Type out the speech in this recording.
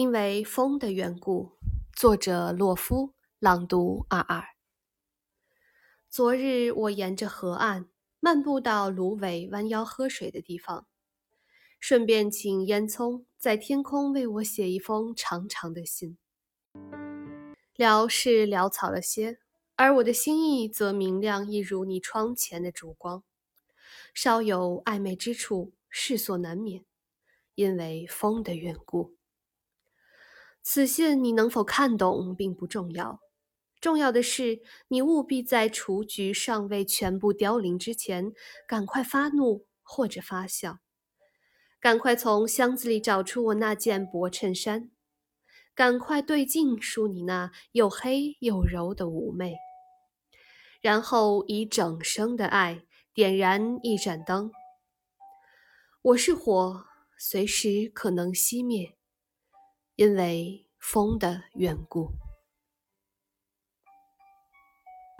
因为风的缘故，作者洛夫，朗读二二。昨日我沿着河岸漫步到芦苇弯腰喝水的地方，顺便请烟囱在天空为我写一封长长的信。潦是潦草了些，而我的心意则明亮，一如你窗前的烛光。稍有暧昧之处，世所难免，因为风的缘故。此信你能否看懂并不重要，重要的是你务必在雏菊尚未全部凋零之前，赶快发怒或者发笑，赶快从箱子里找出我那件薄衬衫，赶快对镜梳你那又黑又柔的妩媚，然后以整生的爱点燃一盏灯。我是火，随时可能熄灭。因为风的缘故。